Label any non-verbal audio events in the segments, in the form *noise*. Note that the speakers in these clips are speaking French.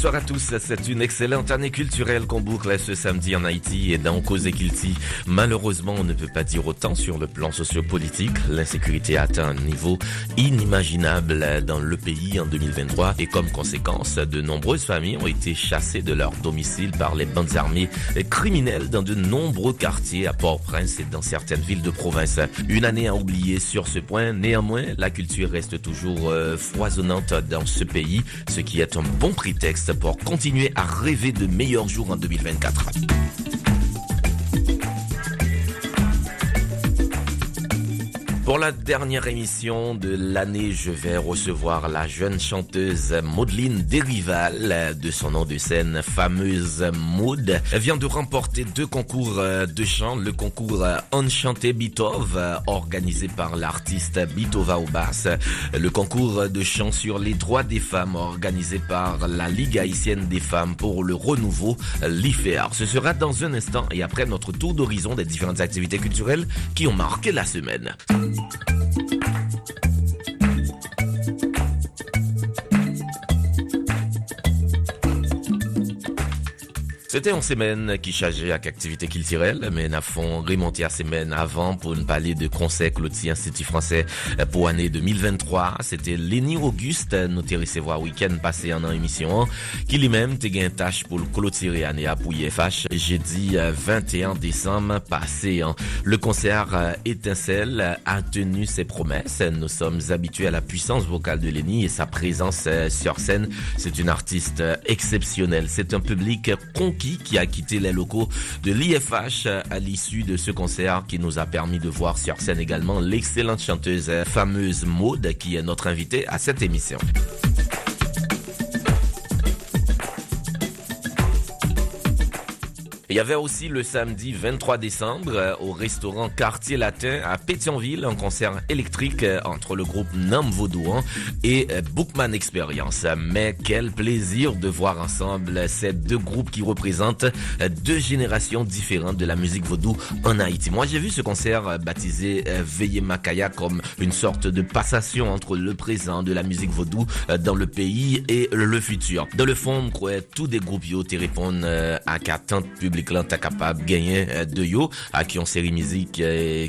Bonsoir à tous, c'est une excellente année culturelle qu'on boucle ce samedi en Haïti et dans Cause. Malheureusement, on ne peut pas dire autant sur le plan sociopolitique. L'insécurité a atteint un niveau inimaginable dans le pays en 2023 et comme conséquence, de nombreuses familles ont été chassées de leur domicile par les bandes armées criminelles dans de nombreux quartiers à Port-au-Prince et dans certaines villes de province. Une année à oublier sur ce point. Néanmoins, la culture reste toujours euh, foisonnante dans ce pays, ce qui est un bon prétexte pour continuer à rêver de meilleurs jours en 2024. Pour la dernière émission de l'année, je vais recevoir la jeune chanteuse Maudeline Derival, de son nom de scène fameuse Maud. Elle vient de remporter deux concours de chant, le concours Enchanté Bitov, organisé par l'artiste Bitova Obas, le concours de chant sur les droits des femmes, organisé par la Ligue haïtienne des femmes pour le renouveau, l'IFER. Ce sera dans un instant et après notre tour d'horizon des différentes activités culturelles qui ont marqué la semaine. ちょっと。C'était une semaine qui chargeait avec activité culturelle, mais n'a fond remonté à semaine avant pour nous parler de conseil Cloutier Institut français pour l'année 2023. C'était Lenny Auguste, nous recevoir week-end passé en émission, qui lui-même te une tâche pour clôturer année à pour IFH. Jeudi 21 décembre passé, le concert Étincelle a tenu ses promesses. Nous sommes habitués à la puissance vocale de Lenny et sa présence sur scène. C'est une artiste exceptionnelle. C'est un public qui a quitté les locaux de l'IFH à l'issue de ce concert qui nous a permis de voir sur scène également l'excellente chanteuse fameuse Maude qui est notre invitée à cette émission. Il y avait aussi le samedi 23 décembre au restaurant Quartier Latin à Pétionville un concert électrique entre le groupe Nam Vaudouan et Bookman Experience. Mais quel plaisir de voir ensemble ces deux groupes qui représentent deux générations différentes de la musique vaudou en Haïti. Moi j'ai vu ce concert baptisé Veillez Makaya comme une sorte de passation entre le présent de la musique vaudou dans le pays et le futur. Dans le fond, on croit tous des groupes yo répondent à qu'attente publique public là capable gagner de yo à qui on série musique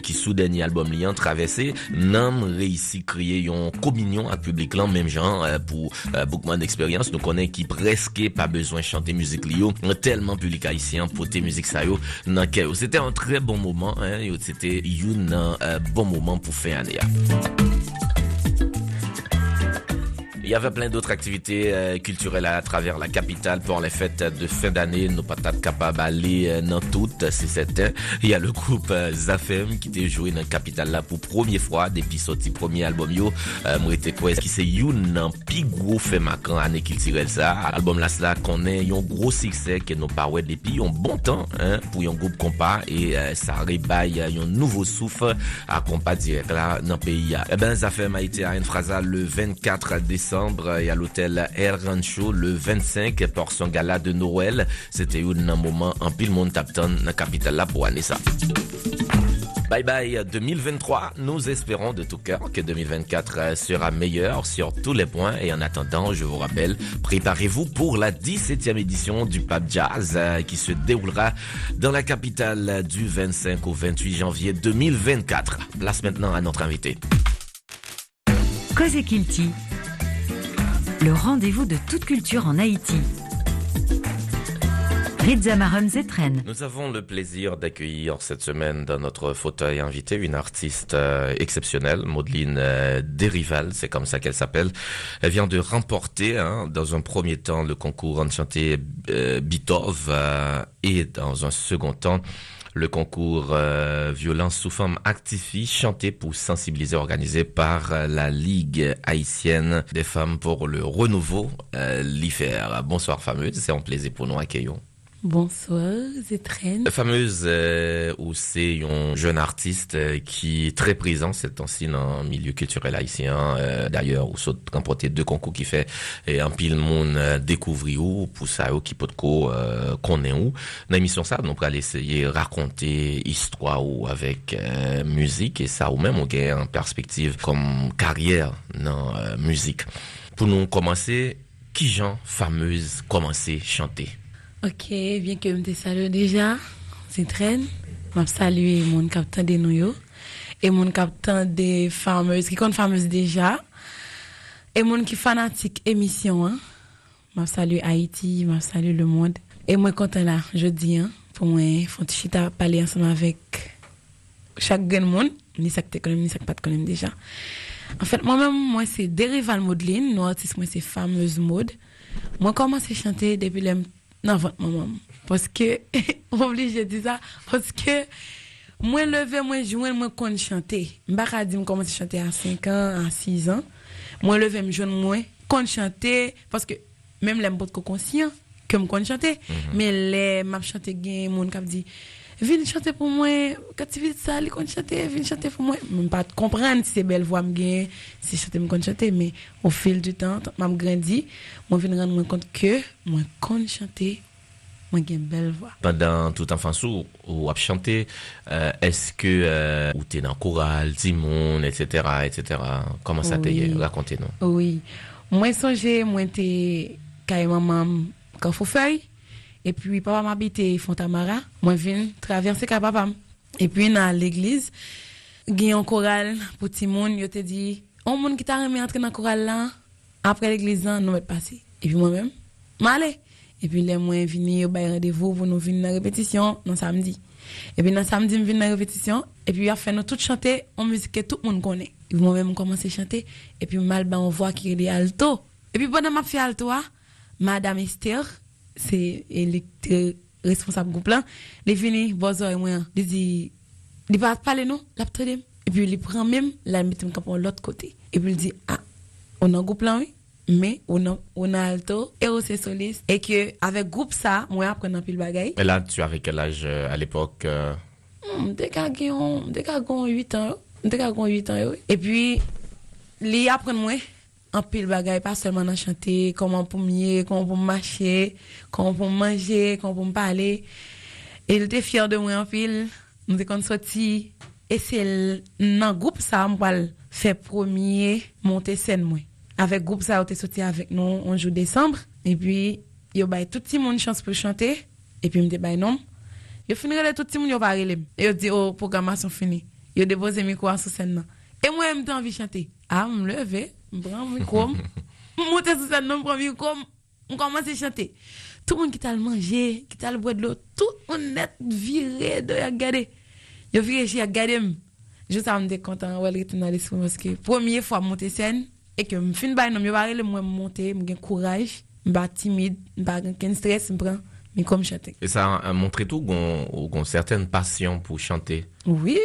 qui sous dernier album liant traversé nam réussi créer un communion à public là même genre pour beaucoup d'expérience nous connaît qui presque pas besoin chanter musique lio tellement public haïtien pour tes musiques ça yo c'était un très bon moment hein, c'était un bon moment pour faire année il y avait plein d'autres activités euh, culturelles à travers la capitale pour les fêtes de fin d'année. Pas capables d'aller euh, dans toutes, si c'était. Il y a le groupe euh, Zafem qui était joué dans la capitale là pour première fois depuis sorti premier album yo. Euh, moi était quoi? Qui c'est nan pi gros fait macan année tirait ça? Album là cela connaît un gros succès que nous pas ouais depuis un bon temps hein pour un groupe compas et ça rébaille un nouveau souffle à compas direct là dans le pays. Eh ben Zafem a été à une phrase le 24 décembre et à l'hôtel Air Rancho le 25 pour son gala de Noël. C'était un moment en pile la capitale année ça. Bye bye 2023. Nous espérons de tout cœur que 2024 sera meilleur sur tous les points. Et en attendant, je vous rappelle, préparez-vous pour la 17e édition du Pub Jazz qui se déroulera dans la capitale du 25 au 28 janvier 2024. Place maintenant à notre invité. Kilti le rendez-vous de toute culture en Haïti. Nous avons le plaisir d'accueillir cette semaine dans notre fauteuil invité une artiste euh, exceptionnelle, Maudeline euh, Derival, c'est comme ça qu'elle s'appelle. Elle vient de remporter hein, dans un premier temps le concours Enchanté euh, Bitov et dans un second temps le concours euh, violence sous forme actifie chanté pour sensibiliser organisé par euh, la Ligue haïtienne des femmes pour le renouveau euh, l'IFER. Bonsoir fameuse, c'est un plaisir pour nous accueillons. Bonsoir, Zétrène. Fameuse euh, ou c'est un jeune artiste euh, qui est très présent cette temps-ci dans le milieu culturel haïtien. Euh, D'ailleurs, ou saute remporté deux concours qui fait et un pile monde euh, découvrir où pour ça ou qui peut ko euh, connaît où. Dans l'émission ça, nous allons essayer raconter histoire ou avec euh, musique et ça ou même on gagne en perspective comme carrière dans euh, musique. Pour nous commencer, qui Jean fameuse commencer chanter? Ok, bien que je te salue déjà, Zétrène. Je salue mon capitaine de nous et mon capitaine des fameuses, qui compte fameuses déjà. Et mon qui fanatique émission, hein. Je salue Haïti, je salue le monde. Et moi content là, je dis, hein, pour moi, faut chita parler ensemble avec chaque grand monde, ni ça que tu connais, ni ça que pas connais déjà. En fait, moi-même, moi, c'est Dérival Modeline, nous artiste, moi, c'est fameuse mode. Moi, commencé à chanter depuis les non, votre maman. Parce que, *laughs* obligé de dire ça, parce que, moi, levé, moi, jouer, moi, qu'on chanter. M'baka dit, moi, commencé à chanter à 5 ans, à 6 ans. Moi, levé, me jeune, moi, qu'on chanter, parce que, même les m'pot conscient, que me qu'on chanter. Mais les, m'a chanté, gen, moun kap dit, viens chanter pour moi, quand tu vis ça, les qu'on chanter, viens chanter pour moi. Même pas comprendre si c'est belle voix, me gen, si chanter, me qu'on chanter, mais au fil du temps, m'a grandi, viens rendre compte que, moi, qu'on chanter, moi, j'ai une belle voix. pendant toute enfance ou, ou à chanter euh, est-ce que euh, ou t'es dans chorale Timon etc etc comment ça t'est Oui. racontez-nous Oui. Moi, songe, moi, t'es, quand maman, quand faut feuille. Et puis, papa m'habite Fontamara. Moi, viens traverser quand papa. Et puis, dans l'église, il y a un choral pour tout le monde. Yo te dit, on monde qui t'a remis entrer dans le choral là, après l'église nous mettre passer. Et puis, moi-même, m'allais. Et puis, les moi, venir, au rendez-vous pour nous venir dans la répétition, dans samedi. Et puis, dans samedi, je viens dans la répétition. Et puis, il a fait nous tout chanter en musique que tout le monde connaît. Et moi-même, commencé à chanter. Et puis, mal, ben, on voit qu'il est alto. Et puis, pendant ma fait alto, Madame Esther, c'est elle est responsable groupe là, est venue, bozo et moi, elle dit, il va parler non, la petite Et puis, il prend même, la met pour l'autre côté. Et puis, il dit, ah, on a un groupe là, oui. Mais on a, on a alto et aussi soliste. Et que, avec groupe ça, moi, après, on a pile bagaille. et là tu avais quel âge euh, à l'époque euh, Hmm, Dès gagne 8 ans, dès gagne 8 ans, oui. Et puis, li apprend moi en pile bagaille, pas seulement à chanter, comment pour mieux, comment pour marcher, comment pour manger, comment pour parler. Et il était fier de moi en pile. Nous étions sortis. Et c'est dans le groupe ça, moi, fait premier monter scène, moi. Avec le groupe ça, on était sorti avec nous, on joue décembre. Et puis, yo bay tout le monde chance pour chanter. Et puis, me dit, non. Yo fini relè tout le monde, pas relè. Et yo dit, oh, programmation fini. Yo dépose le micro sur scène. Et moi, je me envie de chanter. Ah, me me le micro, monte sur scène, me prends le micro, on commence à chanter. Tout le monde qui t'a le manger, qui t'a boire de l'eau, tout le monde net viré de regarder. Yo viré chez regarder. Juste à me content, ouais, retourner dans l'esprit parce que première fois monter scène et que me fin bay non, pas relè moi monter, me gen courage, me pas timide, me pas gen stress, me prend mais comme chanter. et ça a montré tout qu'on qu'on certaine passion pour chanter? Oui, oui,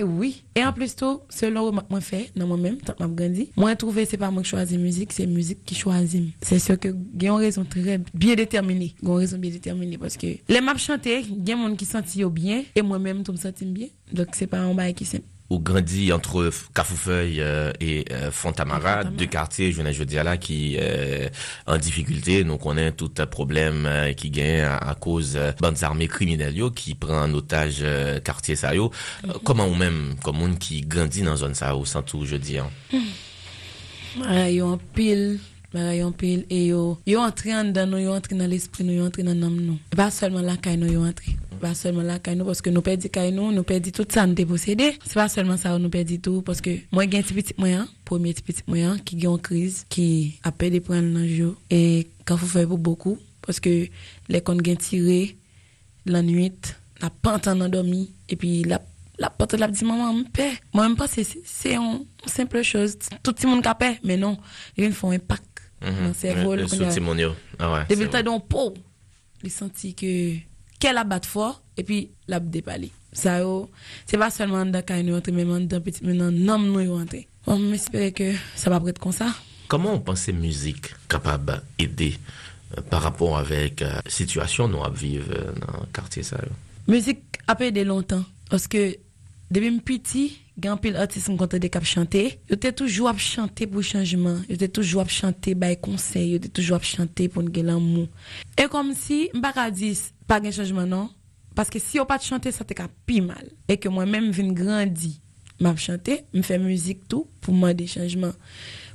oui. Et en plus, tout, selon moi fait, dans moi-même, tant que grandi, moi, trouvé, c'est pas moi qui choisis musique, c'est musique qui choisit. C'est sûr que a une raison très bien déterminée. A une raison bien déterminée parce que les maps chanter, il y a gens qui sentent bien et moi-même, tout me sens bien. Donc, c'est pas un bail qui simple. Ou grandi entre Cafoufeuille euh, et euh, Fontamara, deux quartiers, je de dire là, qui euh, en difficulté. Donc on a tout un problème euh, qui gagne à, à cause euh, bandes armées criminelles qui prend en otage euh, quartier ça yo. Euh, comment ou même comme monde qui grandit dans zone ça au sans tout je dis. hein? *laughs* En pile, bah, yo en pile, et yo, yo entré en dedans, nous, yo entré dans l'esprit, nous, yo entré dans l'âme, nous. Pas seulement la caille, nous, yo entré. Pas seulement la caille, nous, parce que nous perdons caille, nous, nous perdons tout ça, nous t'es possédé. C'est pas seulement ça, nous perdons tout, parce que moi, j'ai un petit petit moyen, premier petit petit moyen, qui est en crise, qui a perdu prendre dans le jour, et quand faut faire pour beaucoup, parce que les comptes gain tiré, la nuit, la pente en endormi, et puis la la porte la dit maman me paix moi même pas c'est c'est une simple chose tout le monde paix mais non ils font un impact dans le cerveau Le. Ah ouais. depuis le temps d'un pot il senti que qu'elle a battu fort et puis l'a dépalé. Ça c'est pas seulement dans nous entrer mais dans petit mais dans nom nous entrer on m'espère que ça va être comme ça. Comment on pensait musique capable d'aider par rapport avec la situation nous vivre dans le quartier ça. Musique a aidé longtemps parce que depuis petit, grand pile artiste me des cap chanter, j'étais toujours à chanter pour changement, j'étais toujours à chanter by conseil, j'étais toujours à chanter pour nous l'amour. Et comme si dire pas de changement non? Parce que si on pas chanter ça t'est plus mal et que moi-même viens grandir, m'a chanter, me faire musique tout pour moi des changements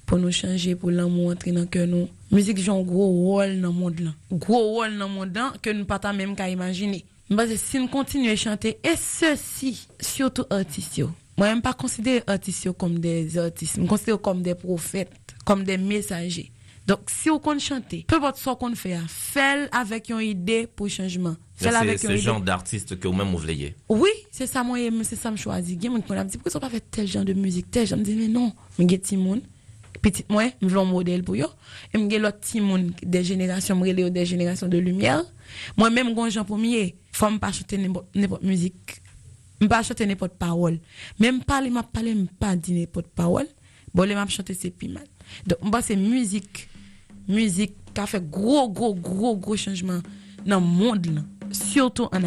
pour nous changer, pour l'amour entrer dans que nous. Musique joue un gros rôle dans le monde. Gros rôle dans le monde là que nous pas même qu'à imaginer. Que si nous continuons à chanter, et ceci, surtout artistes, moi, je ne pas considérer artistes comme des artistes, je considère comme des prophètes, comme des messagers. Donc, si on compte chanter, peu importe ce qu'on fait, faites avec une idée pour le changement. C'est ce genre d'artiste que vous-même vous voulez. Oui, c'est ça, moi, c'est ça, je choisis. Des gens dit, pourquoi pas fait tel genre de musique, tel genre? Je me dis, mais non, je suis monde petit moi je veux un modèle pour eux et me l'autre petit monde des générations me des générations de lumière moi même quand Jean premier faut pas chanter n'importe musique me pas chanter n'importe parole. Même parler m'a parler pas dire n'importe parole. Bon les m'a chanter c'est plus mal. Donc moi c'est musique. Musique qui a fait gros gros gros gros changement dans le monde surtout en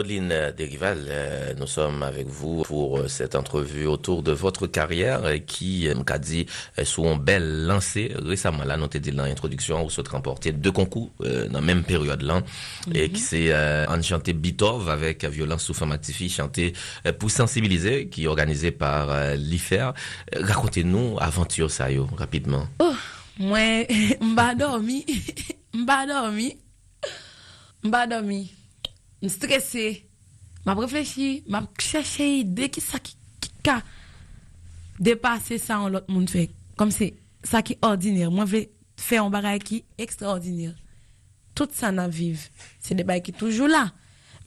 Haïti Derival, euh, nous sommes avec vous pour euh, cette entrevue autour de votre carrière qui, m'a dit, sous un bel lancé récemment. Là, nous dit dans l'introduction, vous souhaitez remporter deux concours euh, dans la même période là, et mhm. qui c'est Enchanté Bitov avec Violence sous femme chanté pour sensibiliser, qui est organisé par l'IFER. Racontez-nous aventure ça, yo, rapidement. Oh, moi, *laughs* m'ba *laughs* dormi, m'ba dormi, m'ba dormi, stressé m'a réfléchi, m'a cherché idée qui qui, qui a dépassé ça en l'autre monde fait. Comme c'est ça qui est ordinaire. Moi, je veux faire un bagage qui est extraordinaire. Tout ça n'a vive. C'est des bagages qui sont toujours là.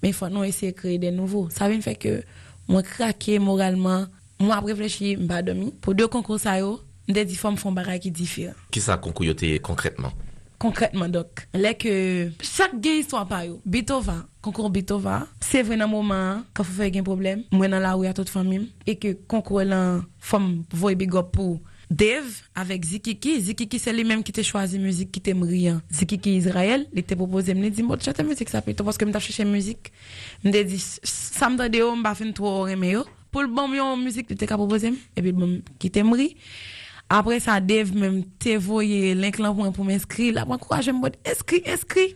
mais il faut nous essayer de créer des nouveaux. Ça veut faire que moi craquer moralement, moi réfléchir, pas dormi. Pour deux concours ça yo, des différentes font bagages qui différents. Qui ça concours concrètement? Donc là que chaque gain histoire par yo bitova concours bitova c'est vrai dans moment quand faut faire un problème moi dans la rue à toute famille et que concours là femme voy big up pour Dave avec Zikiki. Zikiki, c'est lui-même qui t'a choisi musique qui t'aime rien. Zikiki Israël, il t'a proposé, il dit, moi, chante musique, ça peut parce que je cherché musique. Il m'a dit, ça me donne, on va faire trop aimer, Pour le bon, musique, il t'a proposé, et puis, bon, qui Après ça, Dave même t'es voyé l'inclin pour m'inscrire. Là, moi, courage, me inscrit, inscrit.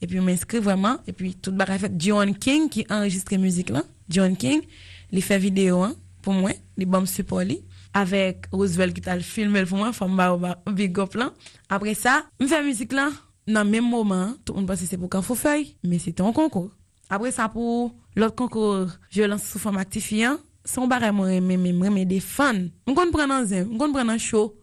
Et puis, m'inscrit vraiment. Et puis, tout le fait John King qui enregistre musique. John King, il fait vidéo, hein, pour moi. Il bon support lui. Avec Roosevelt qui t'a filmé pour moi, femme ba big up là. Après ça, me fait musique. Dans le même moment, tout le monde pense que c'est pour faut feuille, mais c'était un concours. Après ça, pour l'autre concours, je lance sous forme actifiant son barè mwen reme, mwen reme defan. Mwen kon pren nan zem, mwen kon pren nan show,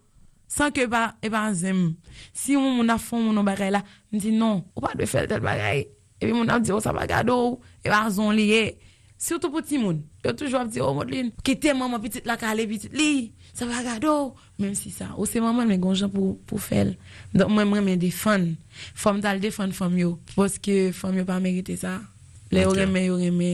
san ke ba, e ba an zem. Si mwen moun a fon moun an barè la, mwen di non, ou pa dwe fel tel barè. E pi moun ap di, oh, ou sa bagado, e ba zon liye. Soutou pou ti moun, yo toujou ap di, oh, ou mod lin, ki te maman pitit la kale pitit li, sa bagado. Mem si sa, ou se maman mwen gonjan pou, pou fel. Don mwen mwen reme defan. Fom tal de fan fom yo. Poske fom yo pa merite sa. Le okay. yo reme, yo reme.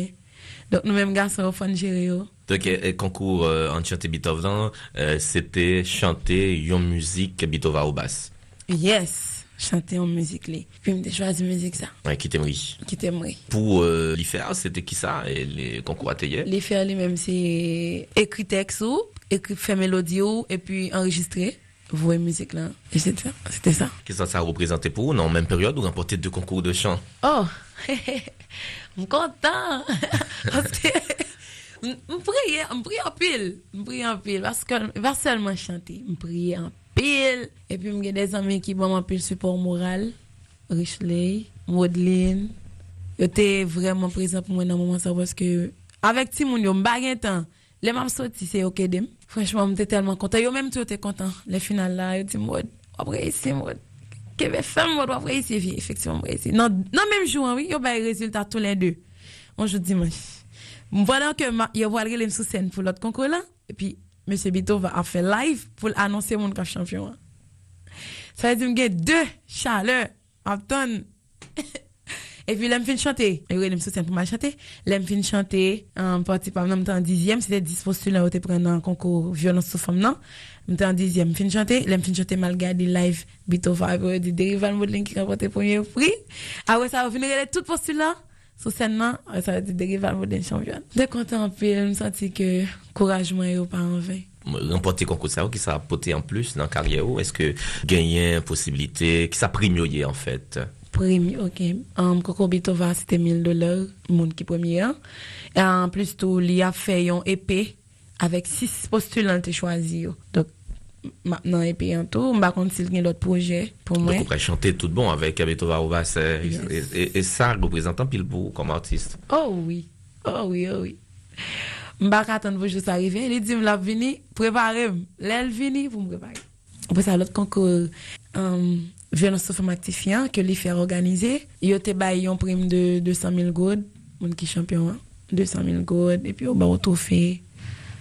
Dok nou menm gasa yo fon jere yo. Donc, le concours euh, en chanter Beethoven, euh, c'était chanter une musique Beethoven au basse. Yes, chanter en musique. Là. Puis, j'ai choisi musique ça. Ouais, qui t'aimerait. Qui t'aimerait. Pour euh, faire, c'était qui ça, et les concours ateliers? Les faire, lui-même, c'est écrire texte ou, écrire, faire mélodie ou, et puis enregistrer. Vouer musique là. Et c'était ça. Qu'est-ce que ça a représenté pour vous, dans la même période, ou remporter deux concours de chant? Oh, *laughs* je suis content. *laughs* Parce que. Je pas seulement chanter, je prie en pile. Et puis, j'ai des amis qui m'ont un peu support moral. Richley, Maudline. Ils étaient vraiment présents pour moi dans le moment ça parce que, avec Timon, je n'ai temps. Les mêmes sorties, c'est OK dem. Franchement, j'étais tellement content. Yo content. Les finales là, ils dit Maud, Maud. Après ici. Non, non même jour, oui, yo résultat tous les deux. On joue dimanche. Voilà que il va aller sur scène pour l'autre concours là et puis monsieur Bito va faire live pour annoncer mon champion. Ça veut dire que deux chaleurs Upton. *laughs* Et puis, l'aime fin chanter. Et oui, scène pour m'a chanter. L'aime fin chanter, en partie par temps en dixième, c'était 10 postulants qui pris un concours violence sous femme, non? M'étais en dixième, fin chanter. L'aime fin chanter malgré des live, Bito va, du dérival modeling qui premier prix. Ah ouais, ça va postulant sur scène là ça va être dérivé à modèle champion dès qu'on en peu je me senti que courage moi est pas en vain. Remporter concours ça qui ça a porté en plus dans la carrière est-ce que gagner possibilité qui ça prime en fait? Prime ok. Um, Coco Bitova c'était 1000 dollars monde qui premier hein. et en plus tout il a fait un épée avec six postulants choisi donc maintenant et puis en tout par contre s'il y a d'autres projets pour moi. donc on chanter tout bon avec Abeto Varovas et, et, ça représentant pile pour comme artiste. Oh oui oh oui oh oui. M'bak attendre pour juste arriver il dit l'a vini préparer l'aile vini pour me préparer. Après ça l'autre concours um, violence femme actifiant que les faire organiser. Il y a un prime de 200 000 gold mon qui champion 200 000 gold et puis on va au trophée.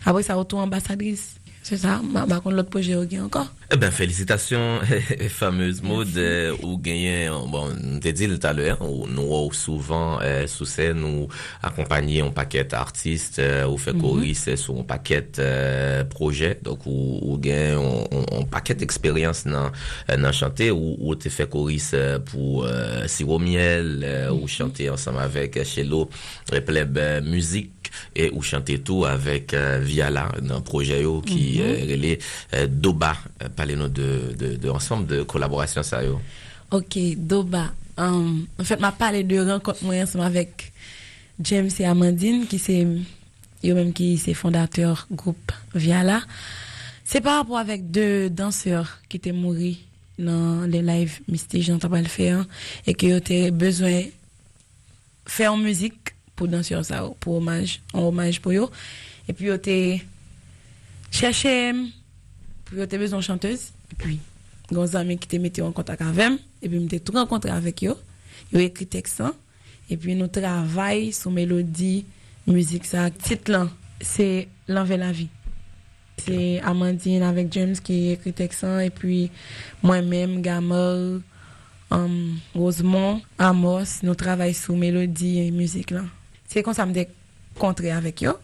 Après ça retour ambassadrice Se sa, bakon lot proje ou gen ankon. E ben, felicitasyon, fameuse mod, ou genyen, bon, te dil taler, ou nou euh, ou souvan sou sen ou akompanyen euh, ou paket artist, ou fe koris sou ou paket proje, ou gen, ou paket eksperyans nan chante, ou te fe koris euh, pou siro miel, ou chante ansam avek chelo, pleb muzik, et ou chanter tout avec Viala, dans projet qui, qui mm Doba. Parlez-nous de, de, de, ensemble de collaboration ça Ok, Doba. Um, en fait, m'a parlé de rencontre moi ensemble avec James et Amandine, qui c'est eux même qui c'est fondateur groupe Viala. C'est par rapport avec deux danseurs qui étaient morts dans les lives Mystique Jean faire et qui ont besoin de faire musique pour danseurs ça pour hommage en hommage pour eux et puis ils ont cherché pour avoir besoin de chanteuse. Et puis, des amis qui te en contact avec eux. Et puis, je tout rencontré avec eux. Ils ont écrit texte. Hein. Et puis nous travaillons sur mélodie, musique, ça. Titre c'est L'envers la vie. C'est Amandine avec James qui écrit texte et puis moi-même, Gamel, um, Rosemont, Amos, nous travaillons sur mélodie et musique là. C'est comme ça me décontrer avec eux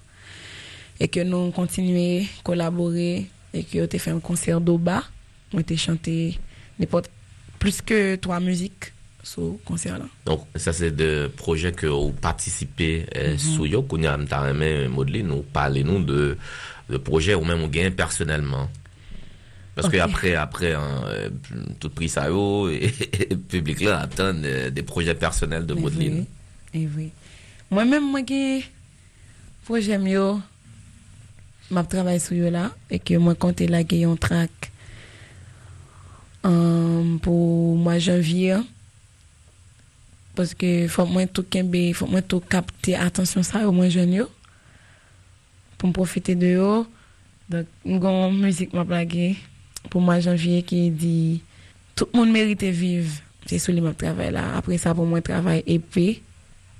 et que nous continuons à collaborer et que tu fait un concert d'Oba, on a chanté plus que trois musiques sur concert là. Donc ça c'est des projets que vous participez euh, mm -hmm. sur yo qu'on a modelé nous parler nous de de projets ou même on gagne personnellement. Parce okay. que après après hein, tout prix ça *laughs* et, et le public là attend des, des projets personnels de modeling. Oui. Et oui. Moi-même moi j'ai projet mieux m'a travaillé sur là et que moi compter la un track um, pour mois janvier parce que faut moi tout kembe faut moi tout capter attention ça au moins pour profiter de eux donc une musique m'a plagué pour mois janvier qui dit tout le monde mérite vivre. C'est sur le travail là. Après ça pour moi travail épée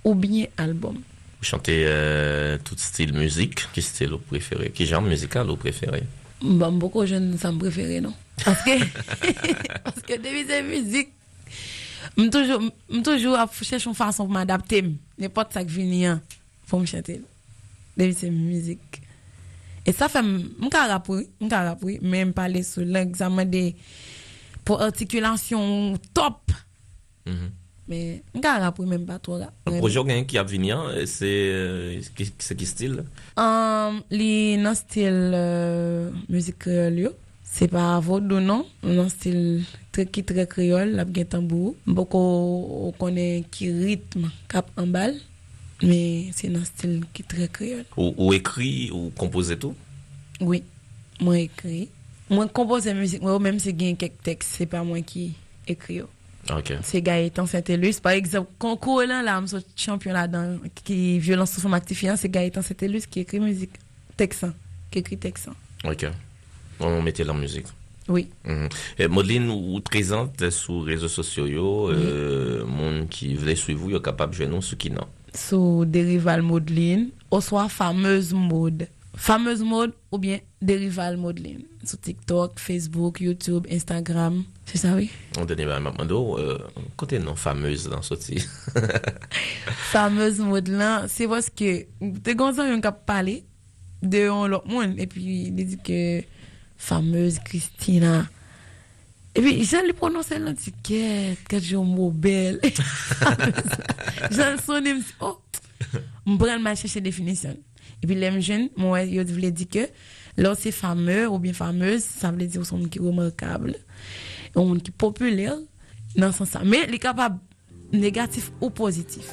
ou bien album. Vous chantez euh, tout style musique. Quel style vous préférez? Quel genre musical vous préférez? Bon beaucoup de jeunes ça me préféré non? Parce que *laughs* parce que depuis cette musique je toujours je toujours à chercher une façon pour m'adapter. N'importe ça qui vient pour me chanter. Depuis cette musique. Et ça fait mon carapouille mon carapouille même parler sur l'examen des pour articulation top. Mm -hmm. Mais mon carapouille même pas trop là un projet qui a venir c'est c'est qui style? Um, les non style euh, musique créole. C'est pas vaudou non? Non style très qui très créole la bien tambour. Beaucoup on connaît qui rythme cap en balle mais c'est un style qui très créole. Ou, ou écrit ou composé tout? Oui moi écrit. Moi composer musique moi même si gagne quelques textes c'est pas moi qui écrit OK c'est Gaëtan Saint-Élus par exemple concours là là je champion là dans qui violence sous forme actifiant c'est Gaëtan Saint-Élus qui écrit musique texte qui écrit texte OK on mettait la musique. Oui. Mm -hmm. Modeline, vous présente sur les réseaux sociaux, oui. euh, monde qui voulait suivre vous, est capable de jouer nous, ce qui non. Sur Dérival Modeline, ou soit fameuse mode. fameuse mode ou bien derival modeling sur TikTok, Facebook, YouTube, Instagram. C'est ça, oui? On donne ma maman euh, côté non fameuse dans sorti. *laughs* fameuse modeling, c'est parce que de gonzan yon kap parlé de l'autre monde et puis il dit que fameuse Christina. Et puis, j'ai lui prononcé l'antiquette, que j'ai un mot belle. *laughs* j'en sonne, oh, je m'prenne ma chercher définition. Et puis, les jeunes, moi, je voulais dire que, lorsque c'est fameux ou bien fameuse, ça veut dire qui est remarquable. Qui est populaire, dans ce sens. Mais, il est capable, négatif ou positif.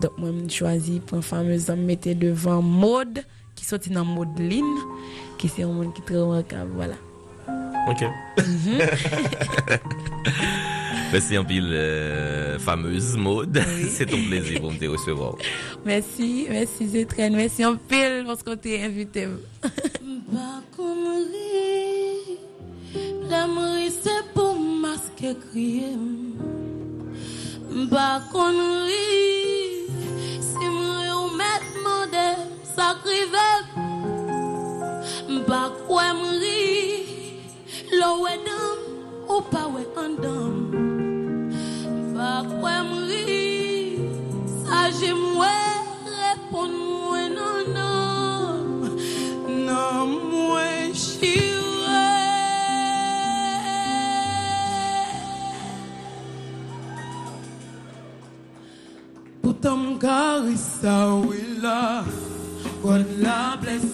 Donc, moi, je choisis pour fameuse, je mettais devant mode, qui sortit dans mode ligne qui c'est un monde qui est très remarquable. Voilà. Ok. Mm -hmm. *laughs* Merci en pile, euh, fameuse mode. Oui. *laughs* c'est ton plaisir pour me recevoir. Merci, merci Zétrène. Merci en pile parce que tu es invité. L'amour c'est pour masquer crier. Ba connerie, si moi mettre modèle, sacrifier. Ba kwa mri Lo we dam Ou pa we car il sa ou il God la bless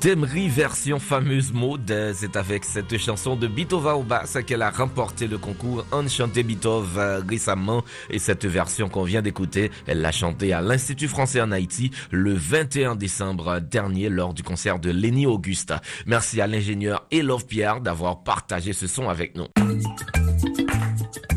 Thèmerie version fameuse mode, c'est avec cette chanson de Bitova au basse qu'elle a remporté le concours Enchanté Bitov euh, récemment et cette version qu'on vient d'écouter, elle l'a chantée à l'Institut français en Haïti le 21 décembre dernier lors du concert de Lenny Augusta. Merci à l'ingénieur Elove Pierre d'avoir partagé ce son avec nous.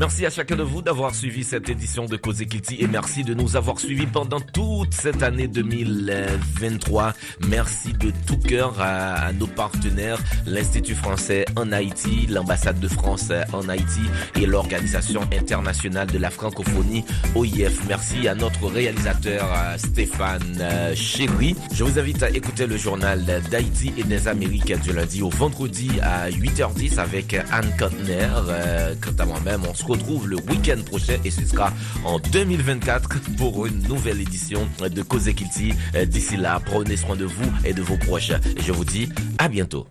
Merci à chacun de vous d'avoir suivi cette édition de Cause Equity et merci de nous avoir suivis pendant toute cette année 2023. Merci de tout cœur à, nos partenaires, l'Institut français en Haïti, l'ambassade de France en Haïti et l'Organisation internationale de la francophonie, OIF. Merci à notre réalisateur Stéphane euh, Chéry. Je vous invite à écouter le journal d'Haïti et des Amériques du lundi au vendredi à 8h10 avec Anne Kantner. Euh, quant à moi-même, on se retrouve le week-end prochain et ce sera en 2024 pour une nouvelle édition de Cause Equity. D'ici là, prenez soin de vous et de vos proches. Je vous dis à bientôt.